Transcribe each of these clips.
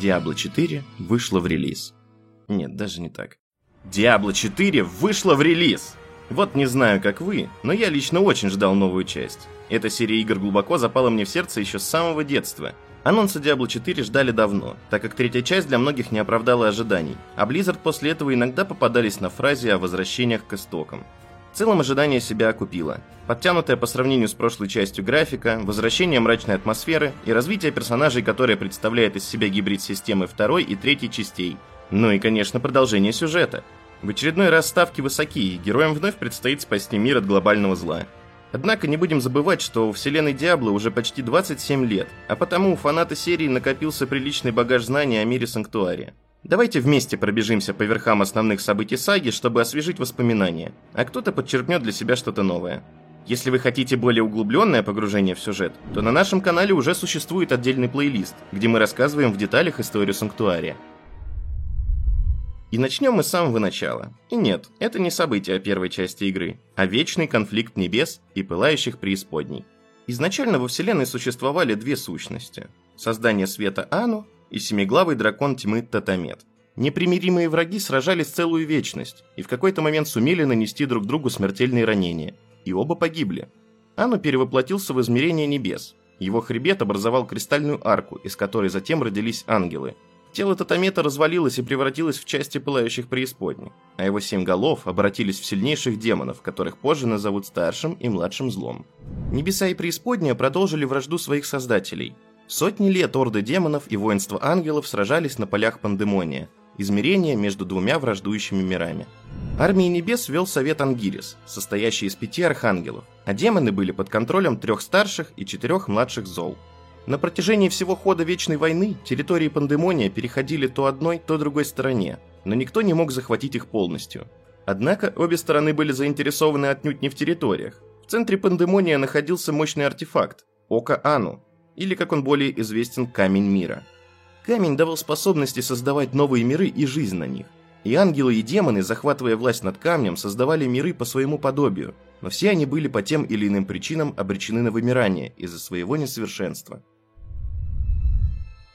Diablo 4 вышла в релиз. Нет, даже не так. Diablo 4 вышла в релиз! Вот не знаю, как вы, но я лично очень ждал новую часть. Эта серия игр глубоко запала мне в сердце еще с самого детства. Анонса Diablo 4 ждали давно, так как третья часть для многих не оправдала ожиданий, а Blizzard после этого иногда попадались на фразе о возвращениях к истокам. В целом ожидание себя окупило. Подтянутая по сравнению с прошлой частью графика, возвращение мрачной атмосферы и развитие персонажей, которое представляет из себя гибрид системы второй и третьей частей. Ну и, конечно, продолжение сюжета. В очередной раз ставки высоки, и героям вновь предстоит спасти мир от глобального зла. Однако не будем забывать, что у вселенной Диабло уже почти 27 лет, а потому у фаната серии накопился приличный багаж знаний о мире Санктуария. Давайте вместе пробежимся по верхам основных событий саги, чтобы освежить воспоминания, а кто-то подчеркнет для себя что-то новое. Если вы хотите более углубленное погружение в сюжет, то на нашем канале уже существует отдельный плейлист, где мы рассказываем в деталях историю Санктуария. И начнем мы с самого начала. И нет, это не события первой части игры, а вечный конфликт небес и пылающих преисподней. Изначально во вселенной существовали две сущности. Создание света Ану и семиглавый дракон тьмы Татамет. Непримиримые враги сражались целую вечность и в какой-то момент сумели нанести друг другу смертельные ранения, и оба погибли. Ану перевоплотился в измерение небес. Его хребет образовал кристальную арку, из которой затем родились ангелы. Тело Татамета развалилось и превратилось в части пылающих преисподней, а его семь голов обратились в сильнейших демонов, которых позже назовут старшим и младшим злом. Небеса и преисподняя продолжили вражду своих создателей, Сотни лет орды демонов и воинство ангелов сражались на полях Пандемония, измерения между двумя враждующими мирами. Армии небес вел совет Ангирис, состоящий из пяти архангелов, а демоны были под контролем трех старших и четырех младших зол. На протяжении всего хода Вечной войны территории Пандемония переходили то одной, то другой стороне, но никто не мог захватить их полностью. Однако обе стороны были заинтересованы отнюдь не в территориях. В центре Пандемония находился мощный артефакт – Око Ану, или, как он более известен, Камень Мира. Камень давал способности создавать новые миры и жизнь на них. И ангелы и демоны, захватывая власть над камнем, создавали миры по своему подобию, но все они были по тем или иным причинам обречены на вымирание из-за своего несовершенства.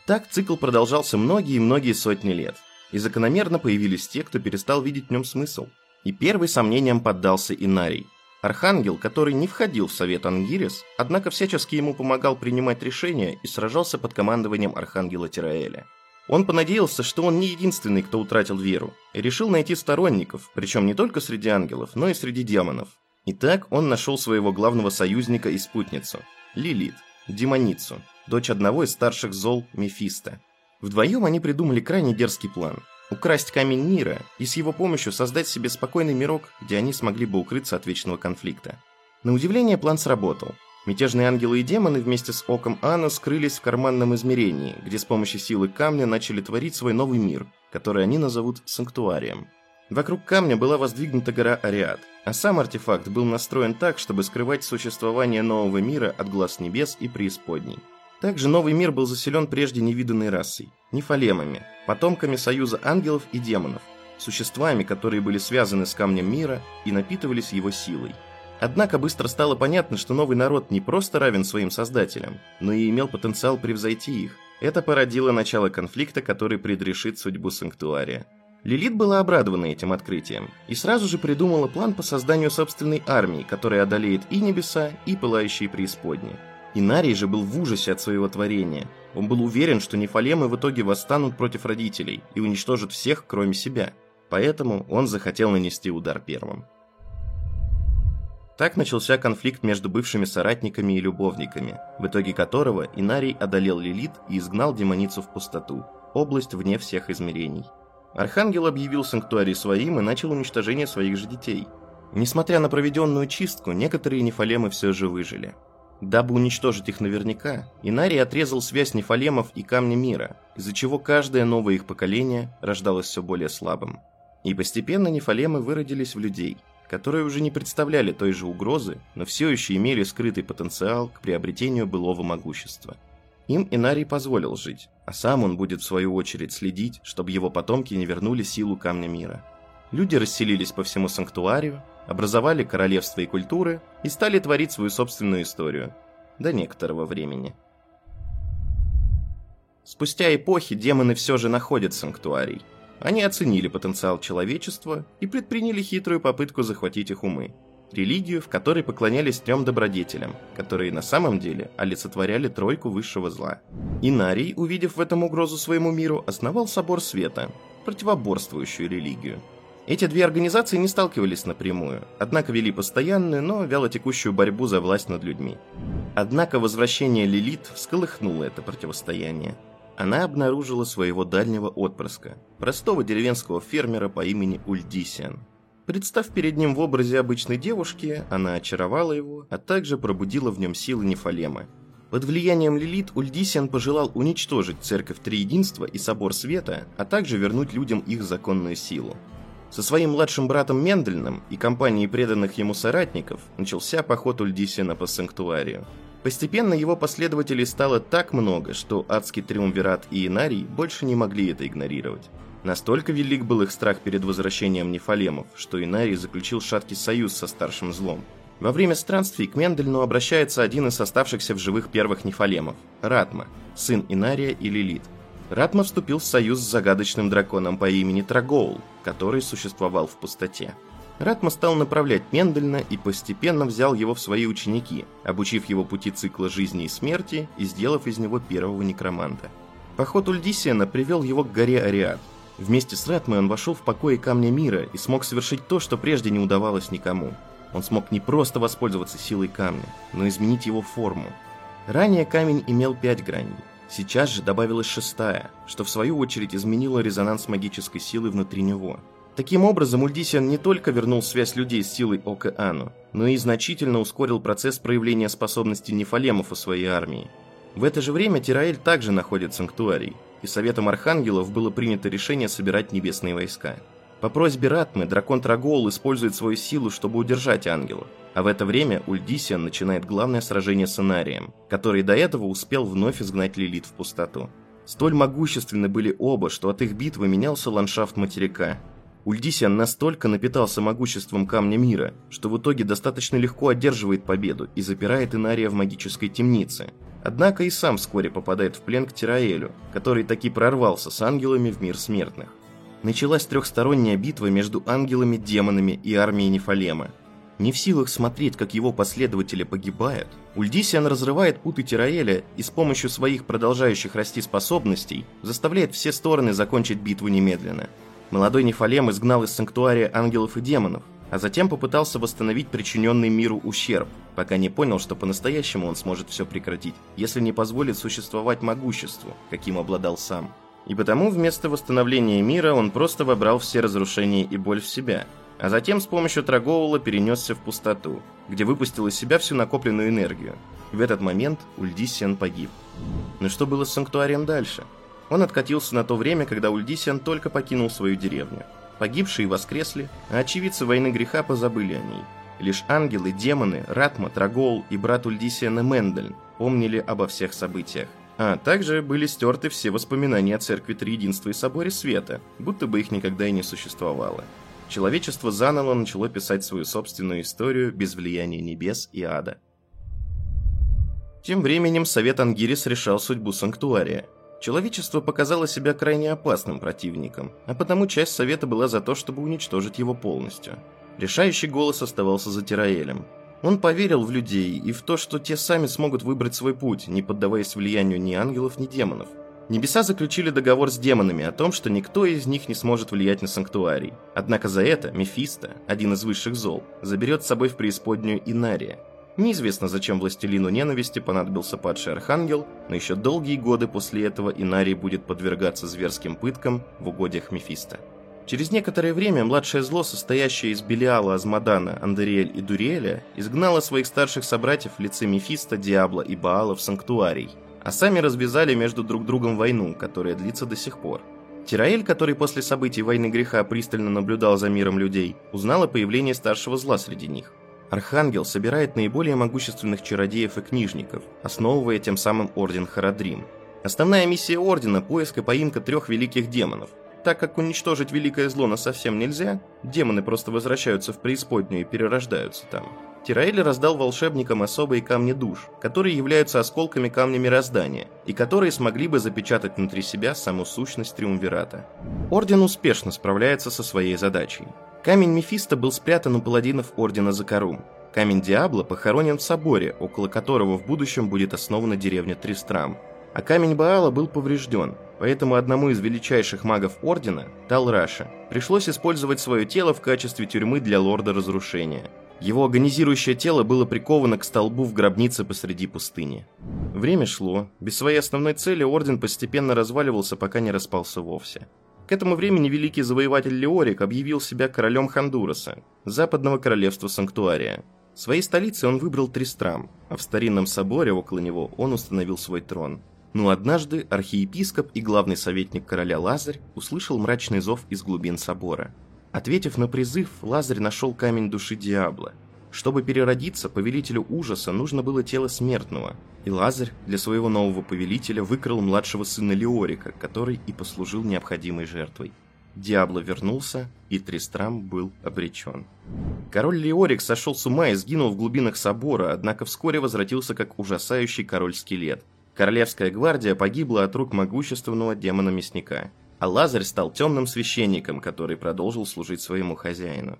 Так цикл продолжался многие и многие сотни лет, и закономерно появились те, кто перестал видеть в нем смысл. И первый сомнениям поддался Инарий – Архангел, который не входил в совет Ангирис, однако всячески ему помогал принимать решения и сражался под командованием Архангела Тираэля. Он понадеялся, что он не единственный, кто утратил веру, и решил найти сторонников, причем не только среди ангелов, но и среди демонов. И так он нашел своего главного союзника и спутницу – Лилит, демоницу, дочь одного из старших зол Мефиста. Вдвоем они придумали крайне дерзкий план – украсть камень мира и с его помощью создать себе спокойный мирок, где они смогли бы укрыться от вечного конфликта. На удивление план сработал. Мятежные ангелы и демоны вместе с Оком Ана скрылись в карманном измерении, где с помощью силы камня начали творить свой новый мир, который они назовут Санктуарием. Вокруг камня была воздвигнута гора Ариад, а сам артефакт был настроен так, чтобы скрывать существование нового мира от глаз небес и преисподней. Также новый мир был заселен прежде невиданной расой – нефалемами, потомками союза ангелов и демонов, существами, которые были связаны с камнем мира и напитывались его силой. Однако быстро стало понятно, что новый народ не просто равен своим создателям, но и имел потенциал превзойти их. Это породило начало конфликта, который предрешит судьбу Санктуария. Лилит была обрадована этим открытием и сразу же придумала план по созданию собственной армии, которая одолеет и небеса, и пылающие преисподние. Инарий же был в ужасе от своего творения. Он был уверен, что нефалемы в итоге восстанут против родителей и уничтожат всех, кроме себя. Поэтому он захотел нанести удар первым. Так начался конфликт между бывшими соратниками и любовниками, в итоге которого Инарий одолел Лилит и изгнал демоницу в пустоту, область вне всех измерений. Архангел объявил санктуарий своим и начал уничтожение своих же детей. Несмотря на проведенную чистку, некоторые нефалемы все же выжили – Дабы уничтожить их наверняка, Инарий отрезал связь нефалемов и Камня Мира, из-за чего каждое новое их поколение рождалось все более слабым. И постепенно нефалемы выродились в людей, которые уже не представляли той же угрозы, но все еще имели скрытый потенциал к приобретению былого могущества. Им Инарий позволил жить, а сам он будет в свою очередь следить, чтобы его потомки не вернули силу Камня Мира. Люди расселились по всему санктуарию, образовали королевство и культуры и стали творить свою собственную историю. До некоторого времени. Спустя эпохи демоны все же находят санктуарий. Они оценили потенциал человечества и предприняли хитрую попытку захватить их умы. Религию, в которой поклонялись трем добродетелям, которые на самом деле олицетворяли тройку высшего зла. Инарий, увидев в этом угрозу своему миру, основал Собор Света, противоборствующую религию. Эти две организации не сталкивались напрямую, однако вели постоянную, но вялотекущую борьбу за власть над людьми. Однако возвращение Лилит всколыхнуло это противостояние – она обнаружила своего дальнего отпрыска, простого деревенского фермера по имени Ульдисиан. Представ перед ним в образе обычной девушки, она очаровала его, а также пробудила в нем силы Нефалема. Под влиянием Лилит Ульдисиан пожелал уничтожить Церковь Триединства и Собор Света, а также вернуть людям их законную силу. Со своим младшим братом Мендельным и компанией преданных ему соратников начался поход Ульдисиана по Санктуарию. Постепенно его последователей стало так много, что адский триумвират и Инарий больше не могли это игнорировать. Настолько велик был их страх перед возвращением нефалемов, что Инарий заключил шаткий союз со старшим злом. Во время странствий к Мендельну обращается один из оставшихся в живых первых нефалемов – Ратма, сын Инария и Лилит. Ратма вступил в союз с загадочным драконом по имени Трагоул, который существовал в пустоте. Ратма стал направлять Мендельна и постепенно взял его в свои ученики, обучив его пути цикла жизни и смерти и сделав из него первого некроманта. Поход Ульдисиана привел его к горе Ариад. Вместе с Ратмой он вошел в покои Камня Мира и смог совершить то, что прежде не удавалось никому. Он смог не просто воспользоваться силой камня, но изменить его форму. Ранее камень имел пять граней. Сейчас же добавилась шестая, что в свою очередь изменило резонанс магической силы внутри него – Таким образом, Ульдисиан не только вернул связь людей с силой Океану, но и значительно ускорил процесс проявления способностей нефалемов у своей армии. В это же время Тираэль также находит санктуарий, и Советом Архангелов было принято решение собирать небесные войска. По просьбе Ратмы дракон Трагоул использует свою силу, чтобы удержать ангелов, а в это время Ульдисиан начинает главное сражение с Инарием, который до этого успел вновь изгнать Лилит в пустоту. Столь могущественны были оба, что от их битвы менялся ландшафт материка, Ульдисиан настолько напитался могуществом Камня Мира, что в итоге достаточно легко одерживает победу и запирает Инария в магической темнице. Однако и сам вскоре попадает в плен к Тираэлю, который таки прорвался с ангелами в мир смертных. Началась трехсторонняя битва между ангелами, демонами и армией Нефалема. Не в силах смотреть, как его последователи погибают, Ульдисиан разрывает путы Тираэля и с помощью своих продолжающих расти способностей заставляет все стороны закончить битву немедленно – Молодой Нефалем изгнал из санктуария ангелов и демонов, а затем попытался восстановить причиненный миру ущерб, пока не понял, что по-настоящему он сможет все прекратить, если не позволит существовать могуществу, каким обладал сам. И потому вместо восстановления мира он просто вобрал все разрушения и боль в себя, а затем с помощью Трагоула перенесся в пустоту, где выпустил из себя всю накопленную энергию. В этот момент Ульдисиан погиб. Но что было с санктуарием дальше? Он откатился на то время, когда Ульдисиан только покинул свою деревню. Погибшие воскресли, а очевидцы войны греха позабыли о ней. Лишь ангелы, демоны, Ратма, Трагол и брат Ульдисиана Мендельн помнили обо всех событиях. А также были стерты все воспоминания о Церкви Триединства и Соборе Света, будто бы их никогда и не существовало. Человечество заново начало писать свою собственную историю без влияния небес и ада. Тем временем Совет Ангирис решал судьбу Санктуария – Человечество показало себя крайне опасным противником, а потому часть Совета была за то, чтобы уничтожить его полностью. Решающий голос оставался за Тираэлем. Он поверил в людей и в то, что те сами смогут выбрать свой путь, не поддаваясь влиянию ни ангелов, ни демонов. Небеса заключили договор с демонами о том, что никто из них не сможет влиять на Санктуарий. Однако за это Мефисто, один из высших зол, заберет с собой в преисподнюю Инария, Неизвестно, зачем властелину ненависти понадобился падший архангел, но еще долгие годы после этого Инарий будет подвергаться зверским пыткам в угодьях Мефиста. Через некоторое время младшее зло, состоящее из Белиала, Азмадана, Андериэль и Дуриэля, изгнало своих старших собратьев в лице Мефиста, Диабла и Баала в Санктуарий, а сами развязали между друг другом войну, которая длится до сих пор. Тираэль, который после событий войны греха пристально наблюдал за миром людей, узнал о появлении старшего зла среди них. Архангел собирает наиболее могущественных чародеев и книжников, основывая тем самым Орден Харадрим. Основная миссия Ордена – поиск и поимка трех великих демонов. Так как уничтожить великое зло на совсем нельзя, демоны просто возвращаются в преисподнюю и перерождаются там. Тираэль раздал волшебникам особые камни душ, которые являются осколками камня мироздания, и которые смогли бы запечатать внутри себя саму сущность Триумвирата. Орден успешно справляется со своей задачей. Камень Мефисто был спрятан у паладинов Ордена Закарум. Камень Диабло похоронен в соборе, около которого в будущем будет основана деревня Тристрам. А камень Баала был поврежден, поэтому одному из величайших магов Ордена, Талраша, пришлось использовать свое тело в качестве тюрьмы для Лорда Разрушения – его агонизирующее тело было приковано к столбу в гробнице посреди пустыни. Время шло. Без своей основной цели Орден постепенно разваливался, пока не распался вовсе. К этому времени великий завоеватель Леорик объявил себя королем Хондураса, западного королевства Санктуария. Своей столицей он выбрал Тристрам, а в старинном соборе около него он установил свой трон. Но однажды архиепископ и главный советник короля Лазарь услышал мрачный зов из глубин собора – Ответив на призыв, Лазарь нашел камень души Диабло. Чтобы переродиться, повелителю ужаса нужно было тело смертного, и Лазарь для своего нового повелителя выкрал младшего сына Леорика, который и послужил необходимой жертвой. Диабло вернулся, и Тристрам был обречен. Король Леорик сошел с ума и сгинул в глубинах собора, однако вскоре возвратился как ужасающий король-скелет. Королевская гвардия погибла от рук могущественного демона-мясника а Лазарь стал темным священником, который продолжил служить своему хозяину.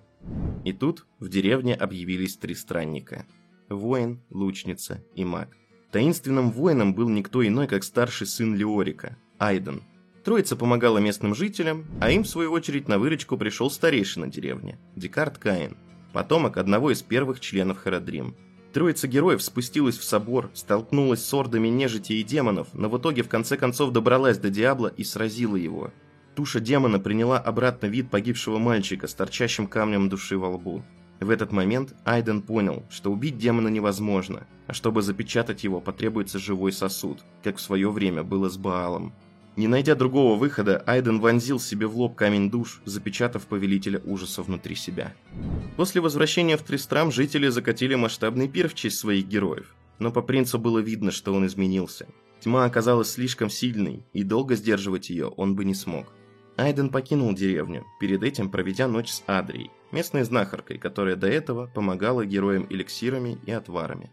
И тут в деревне объявились три странника – воин, лучница и маг. Таинственным воином был никто иной, как старший сын Леорика – Айден. Троица помогала местным жителям, а им, в свою очередь, на выручку пришел старейшина деревни – Декарт Каин, потомок одного из первых членов Харадрим – Троица героев спустилась в собор, столкнулась с ордами нежити и демонов, но в итоге в конце концов добралась до Диабла и сразила его. Туша демона приняла обратно вид погибшего мальчика с торчащим камнем души во лбу. В этот момент Айден понял, что убить демона невозможно, а чтобы запечатать его потребуется живой сосуд, как в свое время было с Баалом. Не найдя другого выхода, Айден вонзил себе в лоб камень душ, запечатав повелителя ужаса внутри себя. После возвращения в Тристрам жители закатили масштабный пир в честь своих героев, но по принцу было видно, что он изменился. Тьма оказалась слишком сильной, и долго сдерживать ее он бы не смог. Айден покинул деревню, перед этим проведя ночь с Адрией, местной знахаркой, которая до этого помогала героям эликсирами и отварами.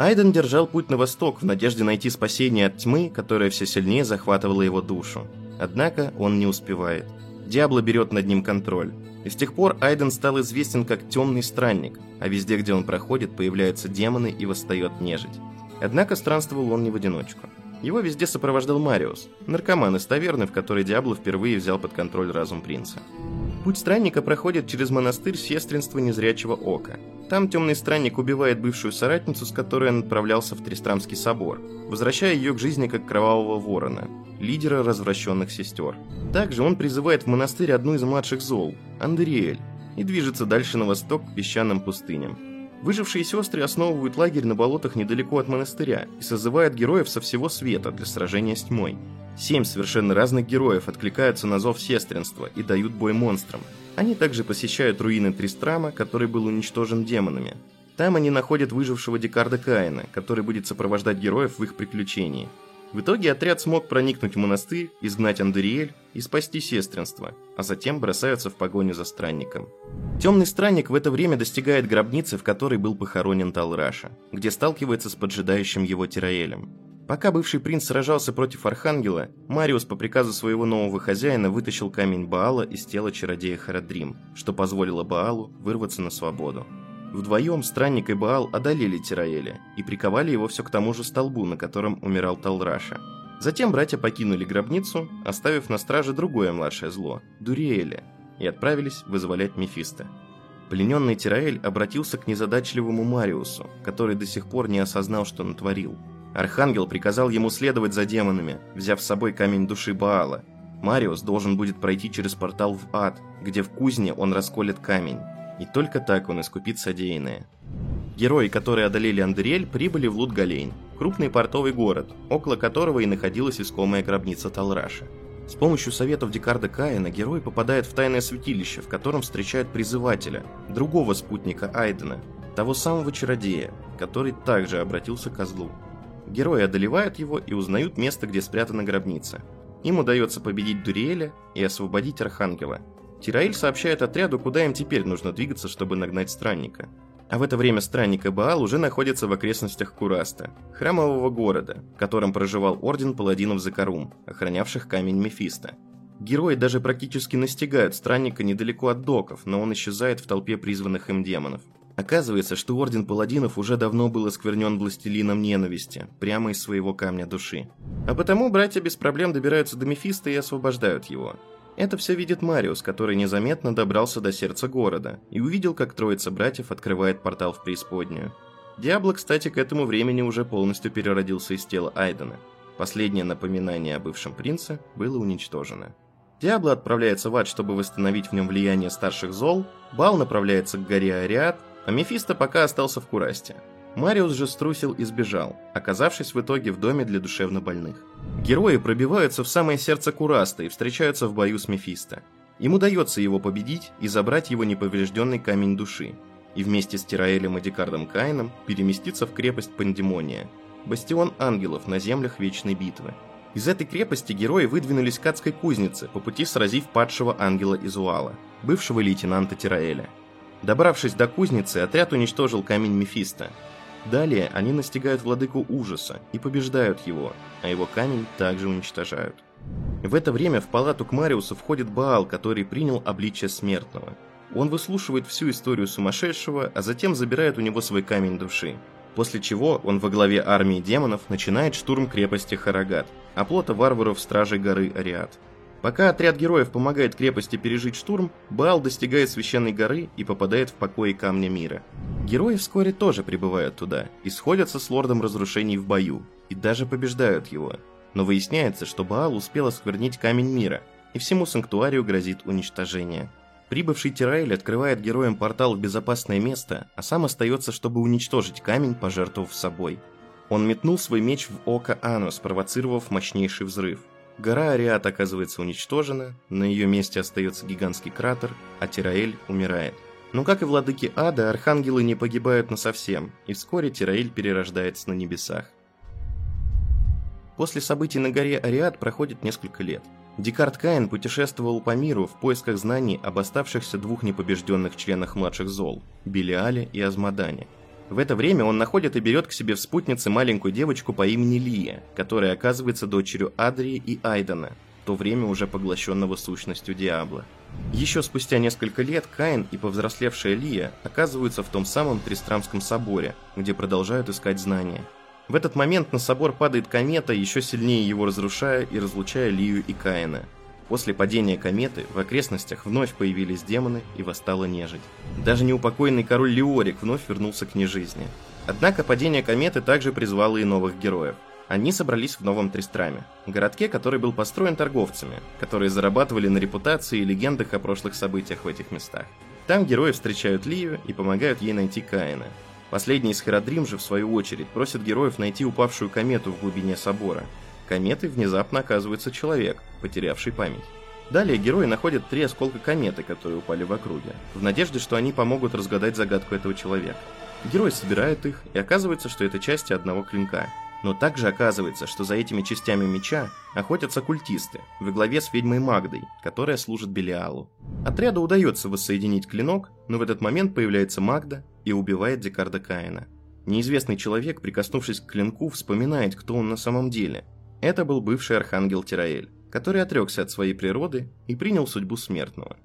Айден держал путь на восток в надежде найти спасение от тьмы, которая все сильнее захватывала его душу. Однако он не успевает. Диабло берет над ним контроль. И с тех пор Айден стал известен как Темный Странник, а везде, где он проходит, появляются демоны и восстает нежить. Однако странствовал он не в одиночку. Его везде сопровождал Мариус, наркоман из таверны, в которой Диабло впервые взял под контроль разум принца. Путь странника проходит через монастырь сестринства незрячего ока. Там темный странник убивает бывшую соратницу, с которой он отправлялся в Тристрамский собор, возвращая ее к жизни как кровавого ворона, лидера развращенных сестер. Также он призывает в монастырь одну из младших зол, Андериэль, и движется дальше на восток к песчаным пустыням. Выжившие сестры основывают лагерь на болотах недалеко от монастыря и созывают героев со всего света для сражения с тьмой. Семь совершенно разных героев откликаются на зов сестринства и дают бой монстрам. Они также посещают руины Тристрама, который был уничтожен демонами. Там они находят выжившего Декарда Каина, который будет сопровождать героев в их приключении. В итоге отряд смог проникнуть в монастырь, изгнать Андериэль и спасти сестринство, а затем бросаются в погоню за странником. Темный странник в это время достигает гробницы, в которой был похоронен Талраша, где сталкивается с поджидающим его Тираэлем. Пока бывший принц сражался против Архангела, Мариус по приказу своего нового хозяина вытащил камень Баала из тела чародея Харадрим, что позволило Баалу вырваться на свободу. Вдвоем странник и Баал одолели Тираэля и приковали его все к тому же столбу, на котором умирал Талраша. Затем братья покинули гробницу, оставив на страже другое младшее зло – Дуриэля, и отправились вызволять Мефисто. Плененный Тираэль обратился к незадачливому Мариусу, который до сих пор не осознал, что натворил – Архангел приказал ему следовать за демонами, взяв с собой камень души Баала. Мариус должен будет пройти через портал в ад, где в кузне он расколет камень. И только так он искупит содеянное. Герои, которые одолели Андериэль, прибыли в Лутгалейн, крупный портовый город, около которого и находилась искомая гробница Талраша. С помощью советов Декарда Каина герой попадает в тайное святилище, в котором встречают призывателя, другого спутника Айдена, того самого чародея, который также обратился к козлу. Герои одолевают его и узнают место, где спрятана гробница. Им удается победить Дуриэля и освободить Архангела. Тираиль сообщает отряду, куда им теперь нужно двигаться, чтобы нагнать странника. А в это время странник и Баал уже находятся в окрестностях Кураста, храмового города, в котором проживал орден паладинов Закарум, охранявших камень Мефиста. Герои даже практически настигают странника недалеко от доков, но он исчезает в толпе призванных им демонов. Оказывается, что Орден Паладинов уже давно был осквернен властелином ненависти, прямо из своего камня души. А потому братья без проблем добираются до Мефиста и освобождают его. Это все видит Мариус, который незаметно добрался до сердца города и увидел, как троица братьев открывает портал в преисподнюю. Диабло, кстати, к этому времени уже полностью переродился из тела Айдена. Последнее напоминание о бывшем принце было уничтожено. Диабло отправляется в ад, чтобы восстановить в нем влияние старших зол, Бал направляется к горе Ариад, а Мефисто пока остался в Курасте. Мариус же струсил и сбежал, оказавшись в итоге в доме для душевнобольных. Герои пробиваются в самое сердце Кураста и встречаются в бою с Мефисто. Им удается его победить и забрать его неповрежденный камень души, и вместе с Тираэлем и Декардом Каином переместиться в крепость Пандемония, бастион ангелов на землях Вечной Битвы. Из этой крепости герои выдвинулись к адской кузнице, по пути сразив падшего ангела Изуала, бывшего лейтенанта Тираэля. Добравшись до кузницы, отряд уничтожил камень Мефиста. Далее они настигают владыку ужаса и побеждают его, а его камень также уничтожают. В это время в палату к Мариусу входит Баал, который принял обличие смертного. Он выслушивает всю историю сумасшедшего, а затем забирает у него свой камень души. После чего он во главе армии демонов начинает штурм крепости Харагат, оплота варваров стражей горы Ариат. Пока отряд героев помогает крепости пережить штурм, Баал достигает священной горы и попадает в покои Камня Мира. Герои вскоре тоже прибывают туда и сходятся с Лордом Разрушений в бою, и даже побеждают его. Но выясняется, что Баал успел осквернить Камень Мира, и всему Санктуарию грозит уничтожение. Прибывший Тираэль открывает героям портал в безопасное место, а сам остается, чтобы уничтожить камень, пожертвовав собой. Он метнул свой меч в око Ану, спровоцировав мощнейший взрыв. Гора Ариат оказывается уничтожена, на ее месте остается гигантский кратер, а Тираэль умирает. Но как и владыки ада, архангелы не погибают насовсем, и вскоре Тираэль перерождается на небесах. После событий на горе Ариат проходит несколько лет. Декарт Каин путешествовал по миру в поисках знаний об оставшихся двух непобежденных членах младших зол – Белиале и Азмадане – в это время он находит и берет к себе в спутнице маленькую девочку по имени Лия, которая оказывается дочерью Адрии и Айдена, в то время уже поглощенного сущностью Диабла. Еще спустя несколько лет Каин и повзрослевшая Лия оказываются в том самом Тристрамском соборе, где продолжают искать знания. В этот момент на собор падает комета, еще сильнее его разрушая и разлучая Лию и Каина – После падения кометы в окрестностях вновь появились демоны и восстала нежить. Даже неупокоенный король Леорик вновь вернулся к нежизни. Однако падение кометы также призвало и новых героев. Они собрались в Новом Тристраме, городке, который был построен торговцами, которые зарабатывали на репутации и легендах о прошлых событиях в этих местах. Там герои встречают Лию и помогают ей найти Каина. Последний из Херодрим же, в свою очередь, просит героев найти упавшую комету в глубине собора, кометой внезапно оказывается человек, потерявший память. Далее герои находят три осколка кометы, которые упали в округе, в надежде, что они помогут разгадать загадку этого человека. Герои собирают их, и оказывается, что это части одного клинка. Но также оказывается, что за этими частями меча охотятся культисты, во главе с ведьмой Магдой, которая служит Белиалу. Отряду удается воссоединить клинок, но в этот момент появляется Магда и убивает Декарда Каина. Неизвестный человек, прикоснувшись к клинку, вспоминает, кто он на самом деле, это был бывший архангел Тираэль, который отрекся от своей природы и принял судьбу смертного.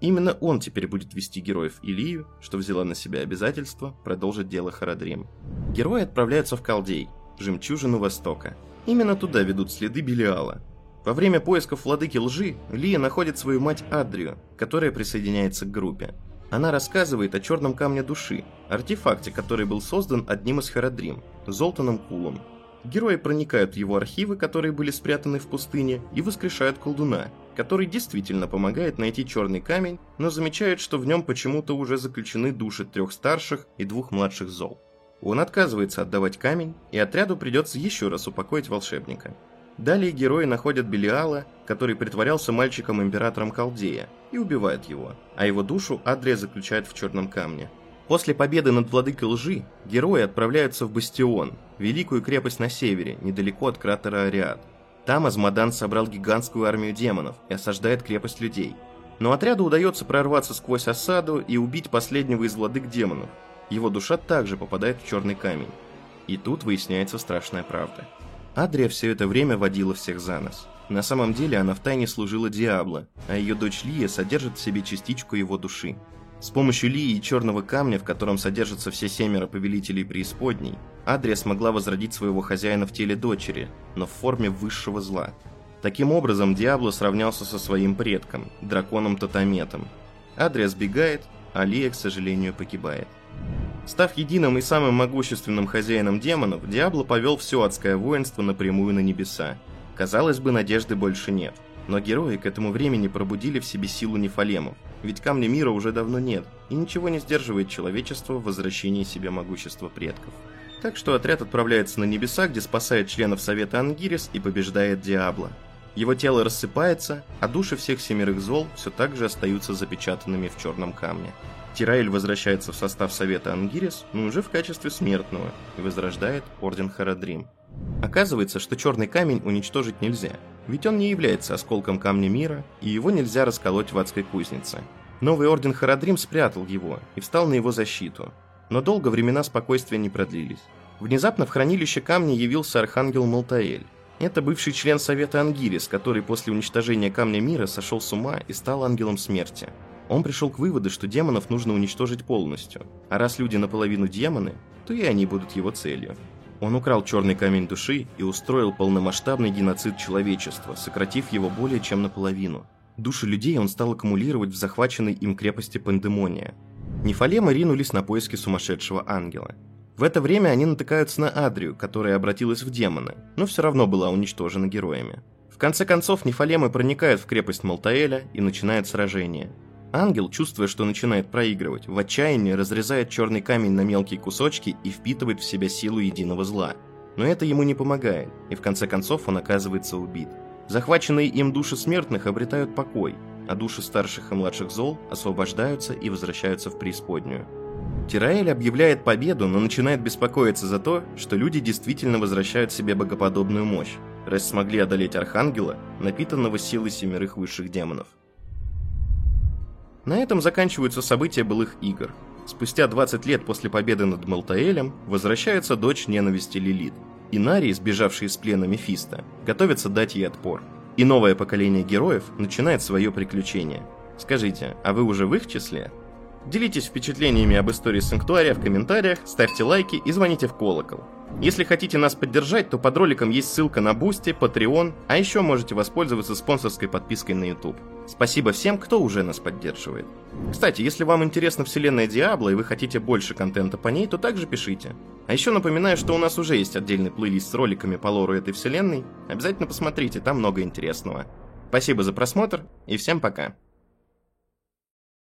Именно он теперь будет вести героев Илию, что взяла на себя обязательство продолжить дело Харадрим. Герои отправляются в Калдей, жемчужину Востока. Именно туда ведут следы Белиала. Во время поисков владыки лжи Лия находит свою мать Адрию, которая присоединяется к группе. Она рассказывает о черном камне души, артефакте, который был создан одним из Харадрим, Золтаном Кулом, Герои проникают в его архивы, которые были спрятаны в пустыне, и воскрешают колдуна, который действительно помогает найти черный камень, но замечает, что в нем почему-то уже заключены души трех старших и двух младших зол. Он отказывается отдавать камень, и отряду придется еще раз упокоить волшебника. Далее герои находят Белиала, который притворялся мальчиком-императором Халдея, и убивают его, а его душу Адрия заключает в черном камне. После победы над владыкой лжи, герои отправляются в Бастион, великую крепость на севере, недалеко от кратера Ариад. Там Азмодан собрал гигантскую армию демонов и осаждает крепость людей. Но отряду удается прорваться сквозь осаду и убить последнего из владык демонов. Его душа также попадает в черный камень. И тут выясняется страшная правда. Адрия все это время водила всех за нос. На самом деле она втайне служила Диабло, а ее дочь Лия содержит в себе частичку его души. С помощью Лии и черного камня, в котором содержатся все семеро повелителей преисподней, Адрия смогла возродить своего хозяина в теле дочери, но в форме высшего зла. Таким образом, Диабло сравнялся со своим предком, драконом Тотаметом. Адрия сбегает, а Лия, к сожалению, погибает. Став единым и самым могущественным хозяином демонов, Диабло повел все адское воинство напрямую на небеса. Казалось бы, надежды больше нет. Но герои к этому времени пробудили в себе силу нефалемов, ведь камня мира уже давно нет, и ничего не сдерживает человечество в возвращении себе могущества предков. Так что отряд отправляется на небеса, где спасает членов Совета Ангирис и побеждает Диабло. Его тело рассыпается, а души всех семерых зол все так же остаются запечатанными в черном камне. Тираэль возвращается в состав Совета Ангирис, но уже в качестве смертного, и возрождает Орден Харадрим. Оказывается, что черный камень уничтожить нельзя, ведь он не является осколком камня мира, и его нельзя расколоть в адской кузнице. Новый Орден Харадрим спрятал его и встал на его защиту. Но долго времена спокойствия не продлились. Внезапно в хранилище камня явился архангел Малтаэль. Это бывший член Совета Ангирис, который после уничтожения Камня Мира сошел с ума и стал ангелом смерти. Он пришел к выводу, что демонов нужно уничтожить полностью, а раз люди наполовину демоны, то и они будут его целью. Он украл черный камень души и устроил полномасштабный геноцид человечества, сократив его более чем наполовину. Души людей он стал аккумулировать в захваченной им крепости Пандемония. Нефалемы ринулись на поиски сумасшедшего ангела. В это время они натыкаются на Адрию, которая обратилась в демона, но все равно была уничтожена героями. В конце концов, Нефалемы проникают в крепость Малтаэля и начинают сражение. Ангел, чувствуя, что начинает проигрывать, в отчаянии разрезает черный камень на мелкие кусочки и впитывает в себя силу единого зла. Но это ему не помогает, и в конце концов он оказывается убит. Захваченные им души смертных обретают покой, а души старших и младших зол освобождаются и возвращаются в преисподнюю. Тираэль объявляет победу, но начинает беспокоиться за то, что люди действительно возвращают себе богоподобную мощь, раз смогли одолеть Архангела, напитанного силой семерых высших демонов. На этом заканчиваются события былых игр. Спустя 20 лет после победы над Малтаэлем возвращается дочь ненависти Лилит. Инарий, сбежавший из плена Мефиста, готовится дать ей отпор. И новое поколение героев начинает свое приключение. Скажите, а вы уже в их числе? Делитесь впечатлениями об истории Санктуария в комментариях, ставьте лайки и звоните в колокол. Если хотите нас поддержать, то под роликом есть ссылка на Boosty, Patreon, а еще можете воспользоваться спонсорской подпиской на YouTube. Спасибо всем, кто уже нас поддерживает. Кстати, если вам интересна вселенная Диабло и вы хотите больше контента по ней, то также пишите. А еще напоминаю, что у нас уже есть отдельный плейлист с роликами по лору этой вселенной. Обязательно посмотрите, там много интересного. Спасибо за просмотр и всем пока.